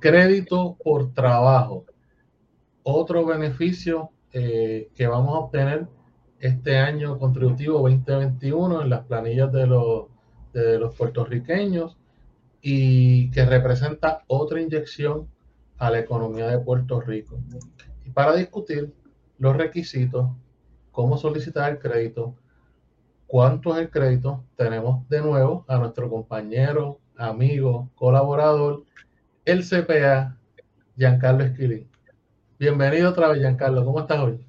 crédito por trabajo. Otro beneficio eh, que vamos a obtener este año contributivo 2021 en las planillas de los, de los puertorriqueños y que representa otra inyección a la economía de Puerto Rico. Y para discutir los requisitos, cómo solicitar el crédito, cuánto es el crédito, tenemos de nuevo a nuestro compañero, amigo, colaborador, el CPA, Giancarlo Esquilín. Bienvenido otra vez, Giancarlo. ¿Cómo estás hoy?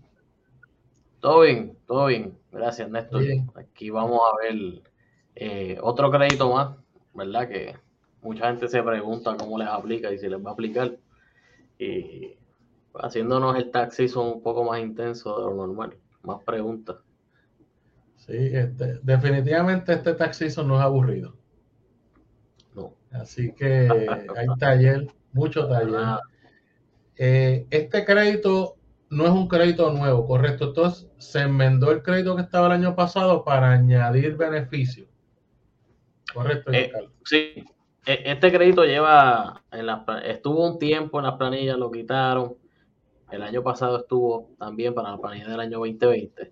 Todo bien, todo bien. Gracias, Néstor. Aquí vamos a ver eh, otro crédito más, ¿verdad? Que mucha gente se pregunta cómo les aplica y si les va a aplicar. Y haciéndonos el taxi son un poco más intenso de lo normal, más preguntas. Sí, este, definitivamente este taxi no es aburrido. Así que hay taller, mucho taller. Eh, este crédito no es un crédito nuevo, correcto. Entonces se enmendó el crédito que estaba el año pasado para añadir beneficios. Correcto, eh, Sí, e, este crédito lleva, en la, estuvo un tiempo en las planillas, lo quitaron. El año pasado estuvo también para la planilla del año 2020,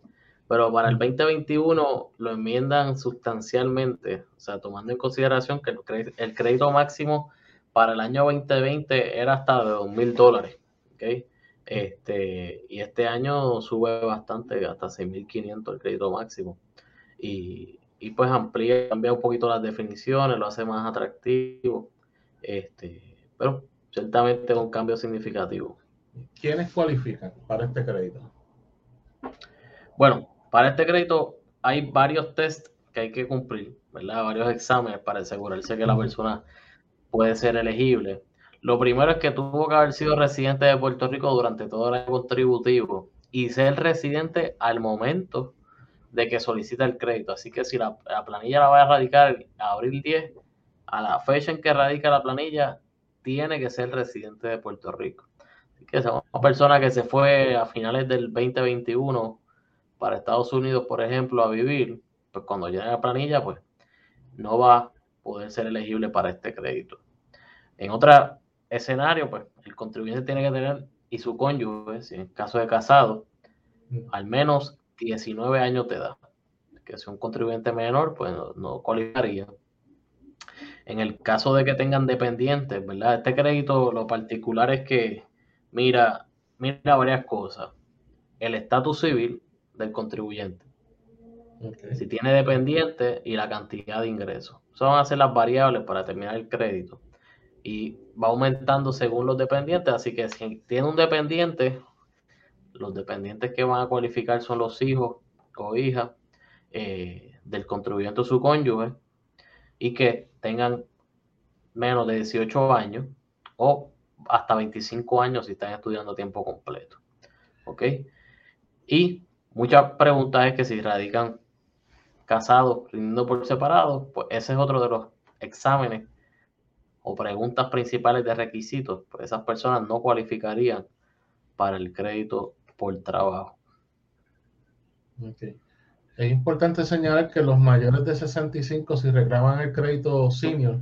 pero para el 2021 lo enmiendan sustancialmente, o sea, tomando en consideración que el crédito, máximo para el año 2020 era hasta de 2 mil dólares. ¿okay? Este, y este año sube bastante, hasta 6.500 el crédito máximo. Y, y pues amplía, cambia un poquito las definiciones, lo hace más atractivo, este, pero ciertamente es un cambio significativo. ¿Quiénes cualifican para este crédito? Bueno, para este crédito hay varios test que hay que cumplir, ¿verdad? Varios exámenes para asegurarse que la persona puede ser elegible. Lo primero es que tuvo que haber sido residente de Puerto Rico durante todo el año contributivo y ser residente al momento de que solicita el crédito. Así que si la, planilla la va a radicar a abril 10, a la fecha en que radica la planilla, tiene que ser residente de Puerto Rico. Así que esa una persona que se fue a finales del 2021 para Estados Unidos, por ejemplo, a vivir, pues cuando llegue la planilla, pues no va a poder ser elegible para este crédito. En otro escenario, pues el contribuyente tiene que tener y su cónyuge, si en caso de casado, al menos 19 años de edad. Que sea un contribuyente menor, pues no, cualificaría. En el caso de que tengan dependientes, ¿verdad? Este crédito, lo particular es que mira, mira varias cosas. El estatus civil del contribuyente. Si tiene dependiente y la cantidad de ingresos. Eso van a ser las variables para determinar el crédito. Y va aumentando según los dependientes. Así que si tiene un dependiente, los dependientes que van a cualificar son los hijos o hijas eh, del contribuyente o su cónyuge y que tengan menos de 18 años o hasta 25 años si están estudiando a tiempo completo. ¿Ok? Y muchas preguntas es que si radican casados, rindiendo por separado, pues ese es otro de los exámenes o preguntas principales de requisitos. Pues esas personas no cualificarían para el crédito por trabajo. Es importante señalar que los mayores de 65, si reclaman el crédito senior,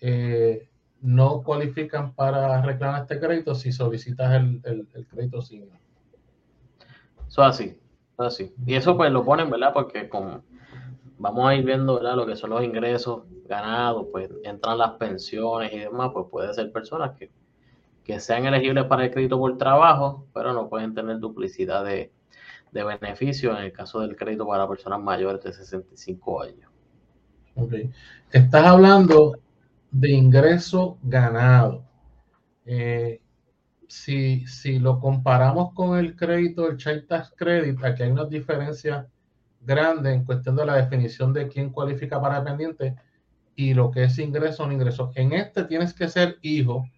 eh, no cualifican para reclamar este crédito si solicitas el, crédito senior. Eso así, así. Y eso pues lo ponen, ¿verdad? Porque con, vamos a ir viendo, ¿verdad? Lo que son los ingresos ganados, pues entran las pensiones y demás, pues puede ser personas que que sean elegibles para el crédito por trabajo, pero no pueden tener duplicidad de, de beneficios en el caso del crédito para personas mayores de 65 años. Ok. Estás hablando de ingreso ganado. Eh, si, si, lo comparamos con el crédito, el Child Tax Credit, aquí hay una diferencia grande en cuestión de la definición de quién cualifica para dependiente y lo que es ingreso o no ingreso. En este tienes que ser hijo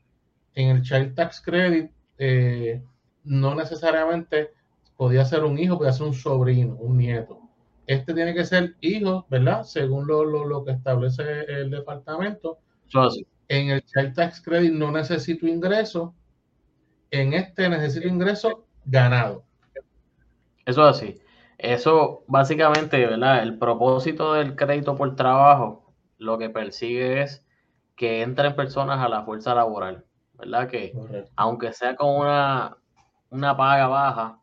en el Child Tax Credit eh, no necesariamente podía ser un hijo, podía ser un sobrino, un nieto. Este tiene que ser hijo, ¿verdad? Según lo, que establece el departamento. En el Child Tax Credit no necesito ingreso. En este necesito ingreso ganado. Eso es así. Eso básicamente, ¿verdad? El propósito del crédito por trabajo lo que persigue es que entren personas a la fuerza laboral ¿verdad? Que aunque sea con una, una paga baja,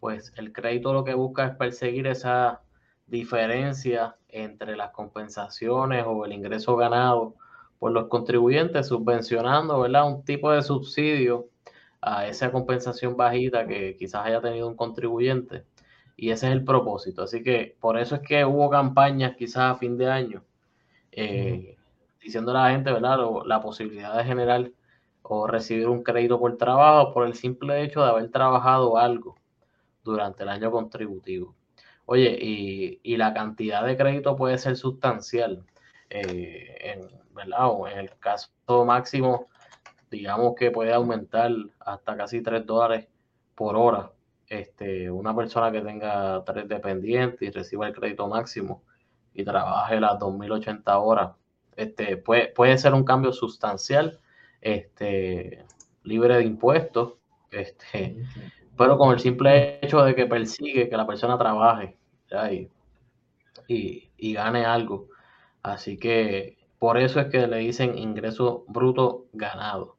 pues el crédito lo que busca es perseguir esa diferencia entre las compensaciones o el ingreso ganado por los contribuyentes, subvencionando, ¿verdad? Un tipo de subsidio a esa compensación bajita que quizás haya tenido un contribuyente. Y ese es el propósito. Así que por eso es que hubo campañas quizás a fin de año, eh, diciendo a la gente, ¿verdad? la posibilidad de generar o recibir un crédito por trabajo por el simple hecho de haber trabajado algo durante el año contributivo. Oye, y, la cantidad de crédito puede ser sustancial, eh, en, ¿verdad? O en el caso máximo, digamos que puede aumentar hasta casi 3 dólares por hora. Este, una persona que tenga tres dependientes y reciba el crédito máximo y trabaje las 2.080 horas, este, puede, puede ser un cambio sustancial, este, libre de impuestos, este, pero con el simple hecho de que persigue que la persona trabaje y, gane algo. Así que por eso es que le dicen ingreso bruto ganado.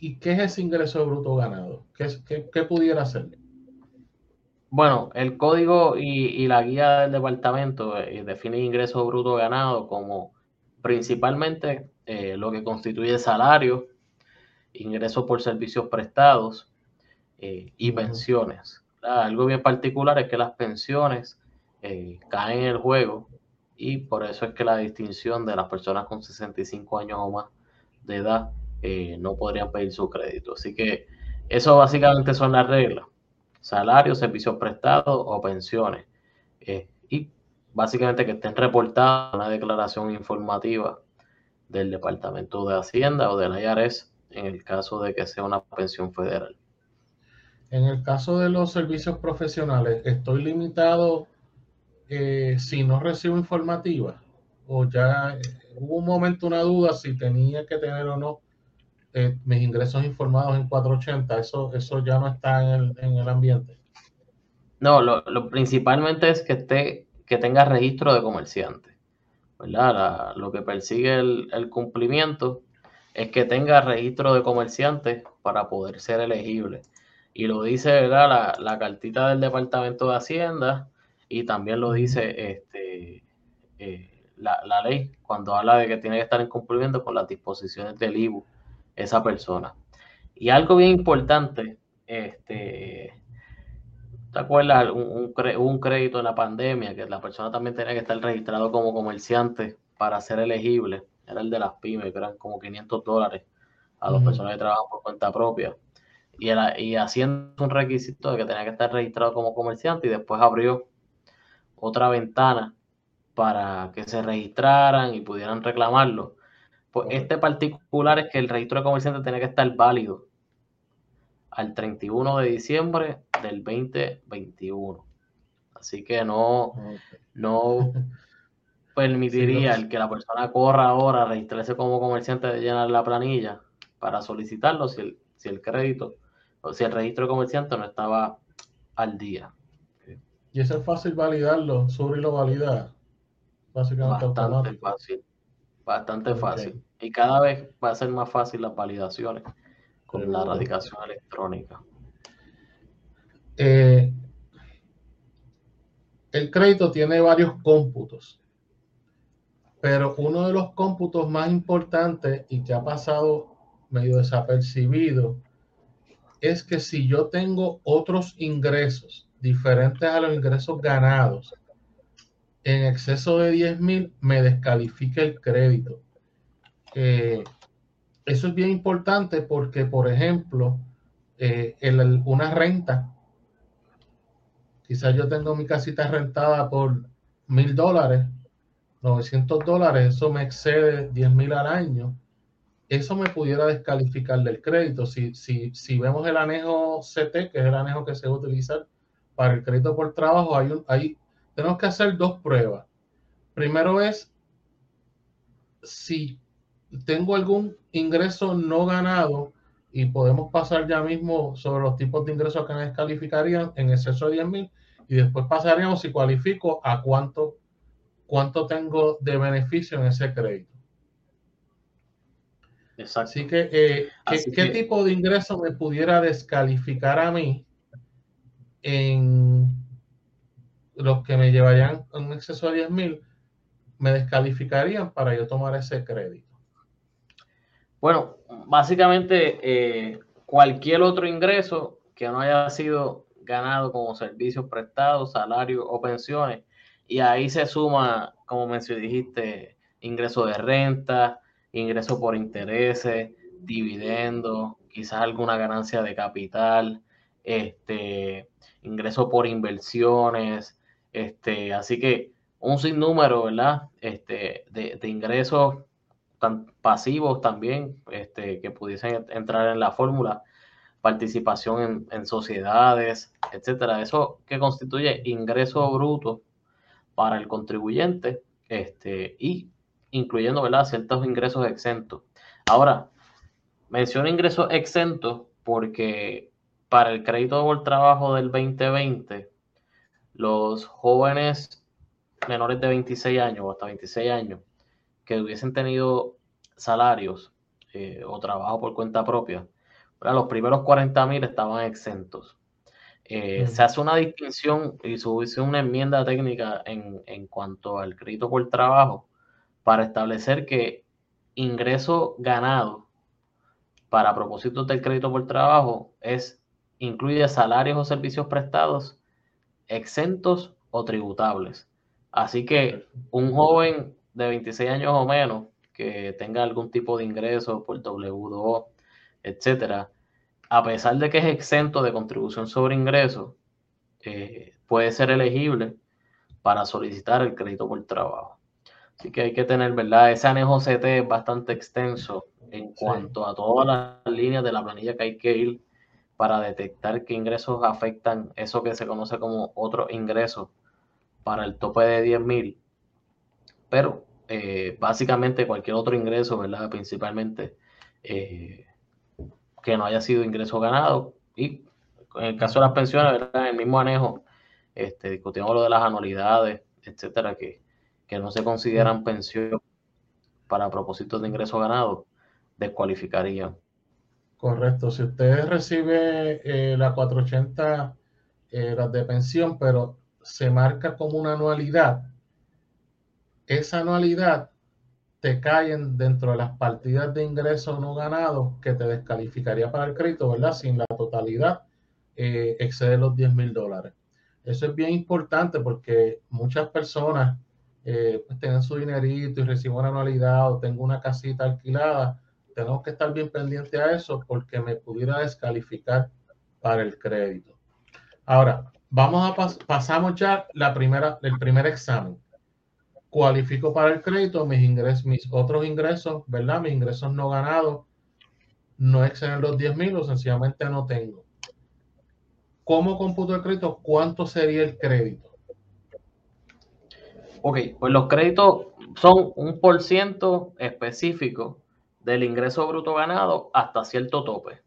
¿Y qué es ese ingreso bruto ganado? ¿Qué, qué, pudiera ser? Bueno, el código y, la guía del departamento eh, define ingreso bruto ganado como principalmente eh, lo que constituye salario, ingresos por servicios prestados, eh, y pensiones. Algo bien particular es que las pensiones eh, caen en el juego y por eso es que la distinción de las personas con 65 años o más de edad eh, no podrían pedir su crédito. Así que eso básicamente son las reglas. Salarios, servicios prestados o pensiones. y básicamente que estén reportadas una declaración informativa del Departamento de Hacienda o del IRS en el caso de que sea una pensión federal. En el caso de los servicios profesionales, ¿estoy limitado si no recibo informativa? ¿O ya eh, hubo un momento una duda si tenía que tener o no eh, mis ingresos informados en 480? Eso, eso ya no está en el, ambiente. No, lo, principalmente es que, esté, que tenga registro de comerciante. ¿verdad? lo que persigue el, el cumplimiento es que tenga registro de comerciante para poder ser elegible y lo dice ¿verdad? La, la, cartita del Departamento de Hacienda y también lo dice este, eh, la, la, ley cuando habla de que tiene que estar en cumplimiento con las disposiciones del IBU esa persona. Y algo bien importante, este, ¿te acuerdas? Un, un, crédito en la pandemia que la persona también tenía que estar registrado como comerciante para ser elegible. Era el de las pymes, que eran como 500 dólares a las personas que trabajan por cuenta propia y, haciendo un requisito de que tenía que estar registrado como comerciante y después abrió otra ventana para que se registraran y pudieran reclamarlo. Pues este particular es que el registro de comerciante tenía que estar válido al 31 de diciembre del 2021. Así que no, no permitiría el que la persona corra ahora a registrarse como comerciante de llenar la planilla para solicitarlo si el, si el crédito o si el registro de comerciante no estaba al día. Y eso es fácil validarlo, sobre lo valida. Básicamente bastante fácil. Bastante fácil. Y cada vez va a ser más fácil las validaciones con la radicación electrónica. Eh, el crédito tiene varios cómputos, pero uno de los cómputos más importantes y que ha pasado medio desapercibido es que si yo tengo otros ingresos diferentes a los ingresos ganados en exceso de 10 mil, me descalifica el crédito. Eh, eso es bien importante porque, por ejemplo, eh, una renta, quizás yo tengo mi casita rentada por mil dólares, 900 dólares, eso me excede 10 mil al año eso me pudiera descalificar del crédito. Si, si, si vemos el anejo CT, que es el anejo que se va a utilizar para el crédito por trabajo, hay un, hay, tenemos que hacer dos pruebas. Primero es si tengo algún ingreso no ganado y podemos pasar ya mismo sobre los tipos de ingresos que me descalificarían en exceso de 10 mil y después pasaríamos si cualifico a cuánto, cuánto tengo de beneficio en ese crédito. Así que, eh, ¿qué, tipo de ingreso me pudiera descalificar a mí en los que me llevarían un exceso de 10 mil? Me descalificarían para yo tomar ese crédito. Bueno, básicamente eh, cualquier otro ingreso que no haya sido ganado como servicios prestados, salarios o pensiones, y ahí se suma, como me dijiste, ingreso de renta, ingreso por intereses, dividendos, quizás alguna ganancia de capital, este, ingreso por inversiones, este, así que un sinnúmero, ¿verdad? Este, de, ingresos tan pasivos también, este, que pudiesen entrar en la fórmula, participación en, sociedades, etcétera. Eso que constituye ingreso bruto para el contribuyente, este, y incluyendo, ¿verdad?, ciertos ingresos exentos. Ahora, menciono ingresos exentos porque para el crédito por trabajo del 2020, los jóvenes menores de 26 años o hasta 26 años que hubiesen tenido salarios eh, o trabajo por cuenta propia, los primeros 40 mil estaban exentos. Eh, se hace una distinción y se hizo una enmienda técnica en, en, cuanto al crédito por trabajo para establecer que ingreso ganado para propósitos del crédito por trabajo es incluye salarios o servicios prestados exentos o tributables. Así que un joven de 26 años o menos que tenga algún tipo de ingreso por W2O, etcétera, a pesar de que es exento de contribución sobre ingresos, eh, puede ser elegible para solicitar el crédito por trabajo. Así que hay que tener, ¿verdad? Ese anejo CT es bastante extenso en cuanto a todas las líneas de la planilla que hay que ir para detectar qué ingresos afectan eso que se conoce como otro ingreso para el tope de 10 mil. Pero eh, básicamente cualquier otro ingreso, ¿verdad? Principalmente eh, que no haya sido ingreso ganado. Y en el caso de las pensiones, ¿verdad? En el mismo anejo, este, discutimos lo de las anualidades, etcétera, que, no se consideran pensión para propósitos de ingreso ganado, descualificarían. Correcto. Si usted recibe eh, la 480, eh, las de pensión, pero se marca como una anualidad, esa anualidad te caen dentro de las partidas de ingresos no ganados que te descalificaría para el crédito, ¿verdad? Sin la totalidad eh, excede los 10 mil dólares. Eso es bien importante porque muchas personas eh, pues tienen su dinerito y reciben una anualidad o tengo una casita alquilada. Tenemos que estar bien pendiente a eso porque me pudiera descalificar para el crédito. Ahora, vamos a pasamos ya la primera, el primer examen cualifico para el crédito, mis ingresos, mis otros ingresos, ¿verdad? Mis ingresos no ganados no exceden los 10 mil o sencillamente no tengo. ¿Cómo computo el crédito? ¿Cuánto sería el crédito? Ok, pues los créditos son un por ciento específico del ingreso bruto ganado hasta cierto tope.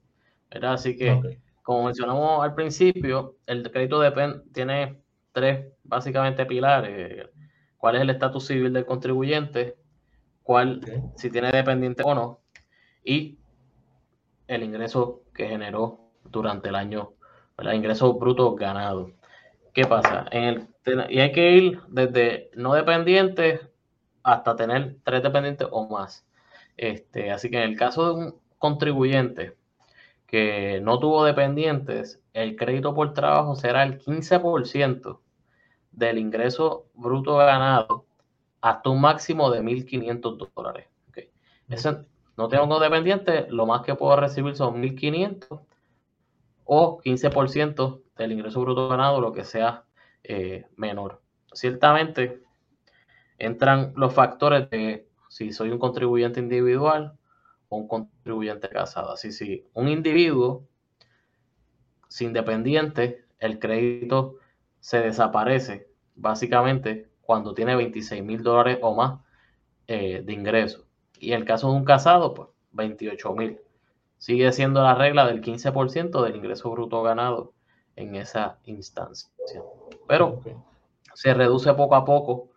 ¿verdad? Así que, como mencionamos al principio, el crédito depende, tiene tres básicamente pilares cuál es el estatus civil del contribuyente, cuál, si tiene dependiente o no, y el ingreso que generó durante el año, el ingreso bruto ganado. ¿Qué pasa? En el, y hay que ir desde no dependientes hasta tener tres dependientes o más. Este, así que en el caso de un contribuyente que no tuvo dependientes, el crédito por trabajo será el 15% del ingreso bruto ganado hasta un máximo de 1.500 dólares. Okay. no tengo dependiente, lo más que puedo recibir son 1.500 o 15% del ingreso bruto ganado, lo que sea eh, menor. Ciertamente entran los factores de si soy un contribuyente individual o un contribuyente casado. Así si un individuo sin dependiente, el crédito se desaparece básicamente cuando tiene 26 mil dólares o más eh, de ingreso. Y en el caso de un casado, pues 28 mil. Sigue siendo la regla del 15% del ingreso bruto ganado en esa instancia. Pero se reduce poco a poco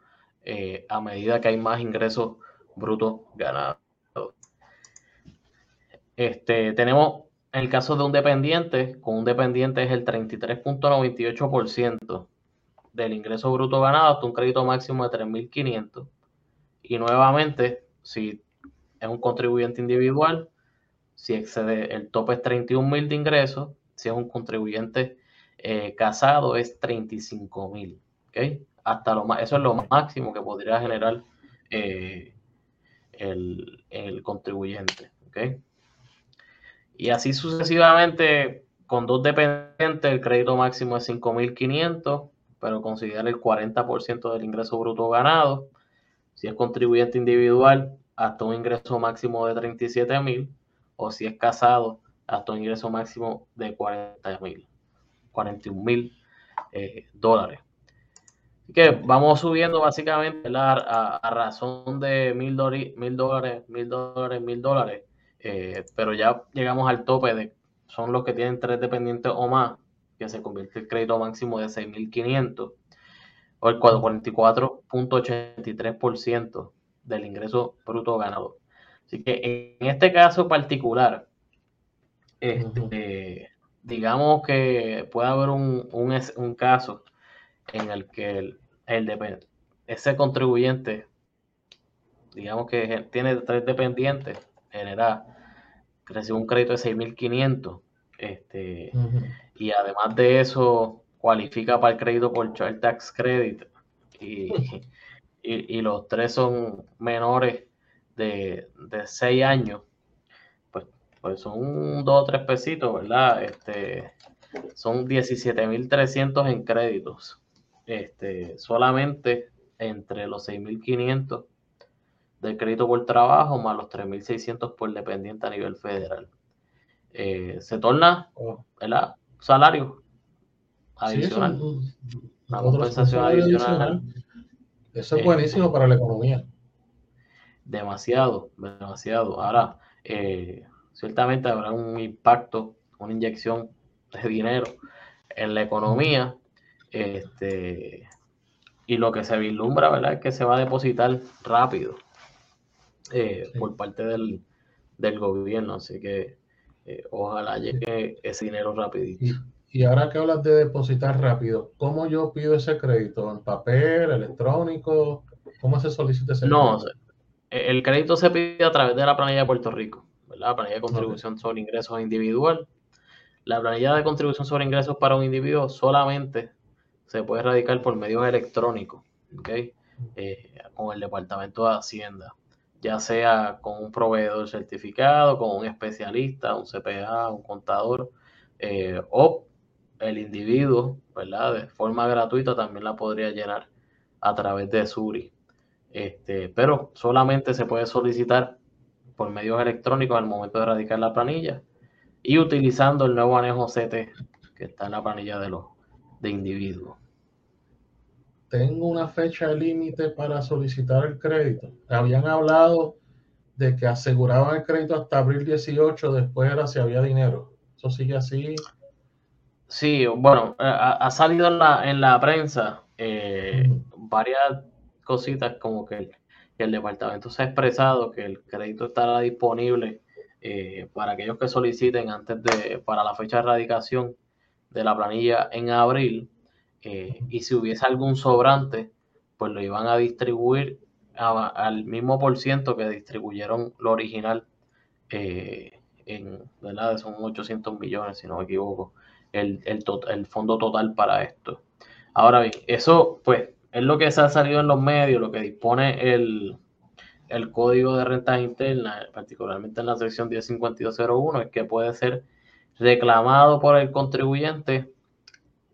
eh, a medida que hay más ingresos brutos ganados. Este, tenemos en el caso de un dependiente, con un dependiente es el 33.98% del ingreso bruto ganado hasta un crédito máximo de 3.500. Y nuevamente, si es un contribuyente individual, si excede el tope es 31.000 de ingresos, si es un contribuyente eh, casado es 35.000. ¿okay? Hasta lo más, eso es lo máximo que podría generar eh, el, contribuyente. Y así sucesivamente, con dos dependientes, el crédito máximo es 5.500, pero considera el 40% del ingreso bruto ganado. Si es contribuyente individual, hasta un ingreso máximo de 37.000, o si es casado, hasta un ingreso máximo de 40.000, 41.000 eh, dólares. Así que vamos subiendo básicamente a, a, razón de mil dólares, mil dólares, mil dólares, mil dólares eh, pero ya llegamos al tope de, son los que tienen tres dependientes o más, que se convierte el crédito máximo de 6.500 o el 44.83% del ingreso bruto ganado. Así que en este caso particular, este, digamos que puede haber un, un, caso en el que el, el, ese contribuyente, digamos que tiene tres dependientes, genera recibe un crédito de 6.500. Este, Y además de eso, cualifica para el crédito por Child Tax Credit. Y, y, los tres son menores de, de 6 años. Pues, pues son dos o tres pesitos, ¿verdad? Este, son 17.300 en créditos. Este, solamente entre los 6.500 del crédito por trabajo más los 3.600 por dependiente a nivel federal. Eh, se torna oh. el salario adicional. una compensación adicional. Eso es buenísimo para la economía. Demasiado, demasiado. Ahora, eh, ciertamente habrá un impacto, una inyección de dinero en la economía. Este, y lo que se vislumbra, ¿verdad? Es que se va a depositar rápido eh, por parte del, gobierno. Así que eh, ojalá llegue ese dinero rapidito. Y, ahora que hablas de depositar rápido, ¿cómo yo pido ese crédito? ¿En papel, electrónico? ¿Cómo se solicita ese no, crédito? No, el crédito se pide a través de la planilla de Puerto Rico, ¿verdad? La planilla de contribución sobre ingresos individual. La planilla de contribución sobre ingresos para un individuo solamente se puede erradicar por medios electrónicos, ¿ok? Eh, con el Departamento de Hacienda ya sea con un proveedor certificado, con un especialista, un CPA, un contador, eh, o el individuo, ¿verdad? De forma gratuita también la podría llenar a través de Suri. Este, pero solamente se puede solicitar por medios electrónicos al momento de radicar la planilla y utilizando el nuevo anejo CT que está en la planilla de los de individuos tengo una fecha límite para solicitar el crédito. Habían hablado de que aseguraban el crédito hasta abril 18, después era si había dinero. ¿Eso sigue así? Sí, bueno, eh, ha, salido en la, en la prensa eh, varias cositas como que el, departamento se ha expresado que el crédito estará disponible eh, para aquellos que soliciten antes de, para la fecha de erradicación de la planilla en abril eh, y si hubiese algún sobrante, pues lo iban a distribuir al mismo por ciento que distribuyeron lo original eh, en, ¿verdad? Son 800 millones, si no me equivoco, el, el, fondo total para esto. Ahora bien, eso pues es lo que se ha salido en los medios, lo que dispone el, el código de rentas internas, particularmente en la sección 105201, es que puede ser reclamado por el contribuyente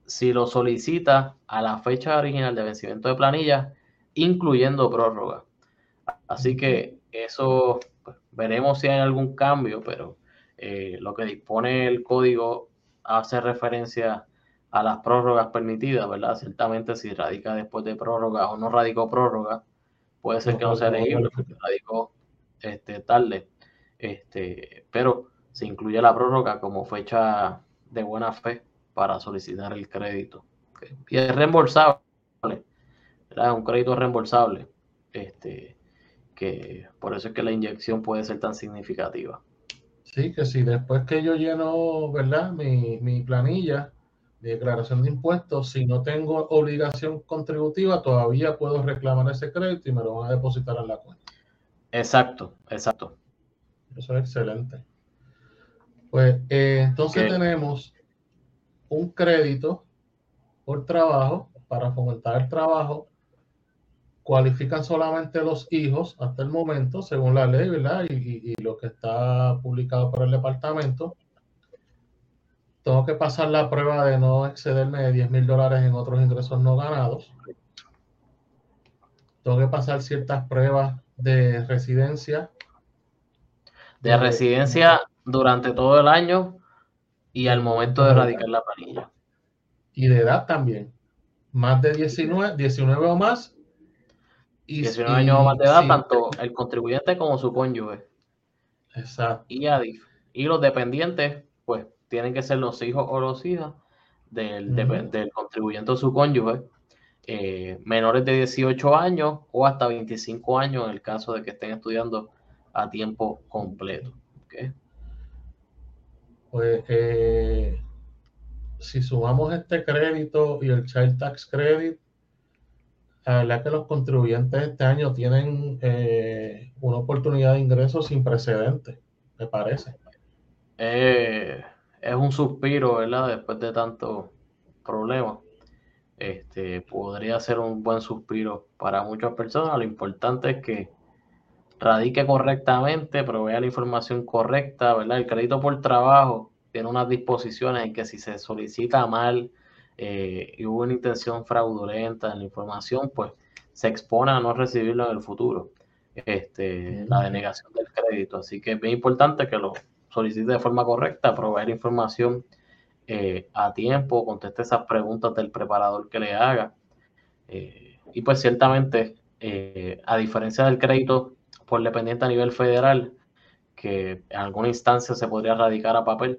si lo solicita a la fecha original de vencimiento de planilla, incluyendo prórroga. Así que eso pues, veremos si hay algún cambio, pero eh, lo que dispone el código hace referencia a las prórrogas permitidas, ¿verdad? Ciertamente si radica después de prórroga o no radicó prórroga, puede ser que no sea elegible porque radicó este, tarde. Este, pero se incluye la prórroga como fecha de buena fe para solicitar el crédito. Y es reembolsable, es un crédito reembolsable, este, que por eso es que la inyección puede ser tan significativa. Sí, que si después que yo lleno, ¿verdad? Mi, mi planilla, mi declaración de impuestos, si no tengo obligación contributiva, todavía puedo reclamar ese crédito y me lo van a depositar en la cuenta. Exacto, exacto. Eso es excelente. Pues eh, entonces tenemos un crédito por trabajo para fomentar el trabajo. Cualifican solamente los hijos hasta el momento, según la ley, ¿verdad? Y, y lo que está publicado por el departamento. Tengo que pasar la prueba de no excederme de 10 mil dólares en otros ingresos no ganados. Tengo que pasar ciertas pruebas de residencia. De residencia durante todo el año y al momento de erradicar la planilla. Y de edad también. Más de 19, 19 o más. Y, 19 años o más de edad, tanto el contribuyente como su cónyuge. Exacto. Y, y los dependientes, pues tienen que ser los hijos o los hijas del, del contribuyente o su cónyuge, eh, menores de 18 años o hasta 25 años en el caso de que estén estudiando a tiempo completo. Pues eh, si sumamos este crédito y el Child Tax Credit, la verdad que los contribuyentes este año tienen eh, una oportunidad de ingresos sin precedentes, me parece. Eh, es un suspiro, ¿verdad? Después de tantos problemas. Este, podría ser un buen suspiro para muchas personas. Lo importante es que radique correctamente, provea la información correcta, ¿verdad? El crédito por trabajo tiene unas disposiciones en que si se solicita mal eh, y hubo una intención fraudulenta en la información, pues se expone a no recibirlo en el futuro. Este, la denegación del crédito. Así que es bien importante que lo solicite de forma correcta, proveer información eh, a tiempo, conteste esas preguntas del preparador que le haga. Eh, y pues ciertamente, a diferencia del crédito por dependiente a nivel federal, que en alguna instancia se podría radicar a papel,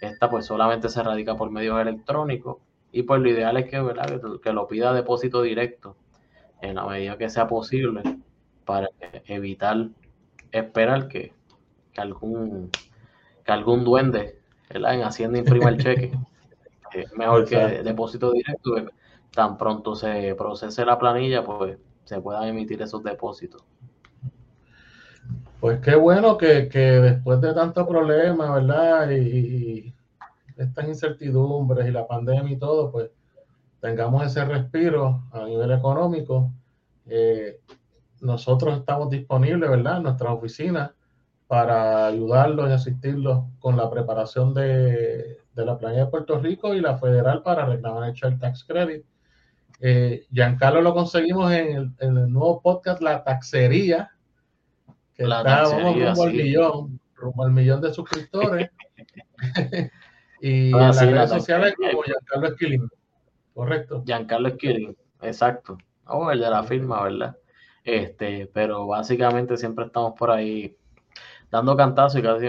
esta pues solamente se radica por medios electrónicos y pues lo ideal es que, ¿verdad? que lo pida a depósito directo en la medida que sea posible para evitar esperar que, que algún que algún duende en Hacienda imprima el cheque. mejor que depósito directo, tan pronto se procese la planilla, pues se puedan emitir esos depósitos. Pues qué bueno que, después de tantos problemas, ¿verdad? Y, estas incertidumbres y la pandemia y todo, pues tengamos ese respiro a nivel económico. Eh, nosotros estamos disponibles, ¿verdad? En nuestras oficinas para ayudarlos y asistirlos con la preparación de, la planilla de Puerto Rico y la federal para reclamar el Tax Credit. Eh, Giancarlo lo conseguimos en el, nuevo podcast La Taxería, que está, vamos rumbo al millón, rumbo al millón de suscriptores. y ah, en las redes sociales como Giancarlo Esquilín, correcto. Giancarlo Esquilín, exacto. Oh, el de la firma, ¿verdad? Este, pero básicamente siempre estamos por ahí dando cantazos y casi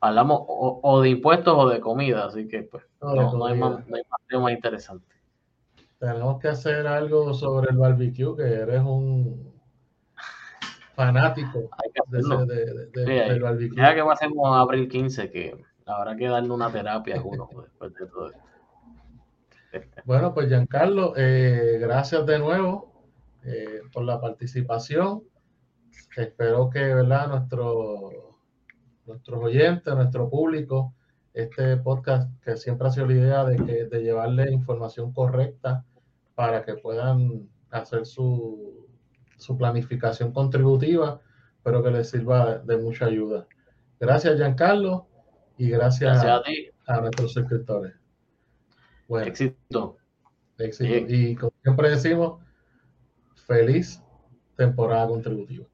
hablamos o, de impuestos o de comida, así que pues no, hay más, más interesante. Tenemos que hacer algo sobre el barbecue, que eres un fanático del barbecue. Ya que va a ser como abril 15, que habrá que darle una terapia a uno después de todo esto. Bueno, pues Giancarlo, eh, gracias de nuevo eh, por la participación. Espero que ¿verdad? nuestro nuestros oyentes, nuestro público, este podcast que siempre ha sido la idea de, que, de llevarle información correcta para que puedan hacer su, su planificación contributiva, pero que les sirva de, mucha ayuda. Gracias, Giancarlo, y gracias, a, a, nuestros suscriptores. Bueno, éxito. éxito. Y como siempre decimos, feliz temporada contributiva.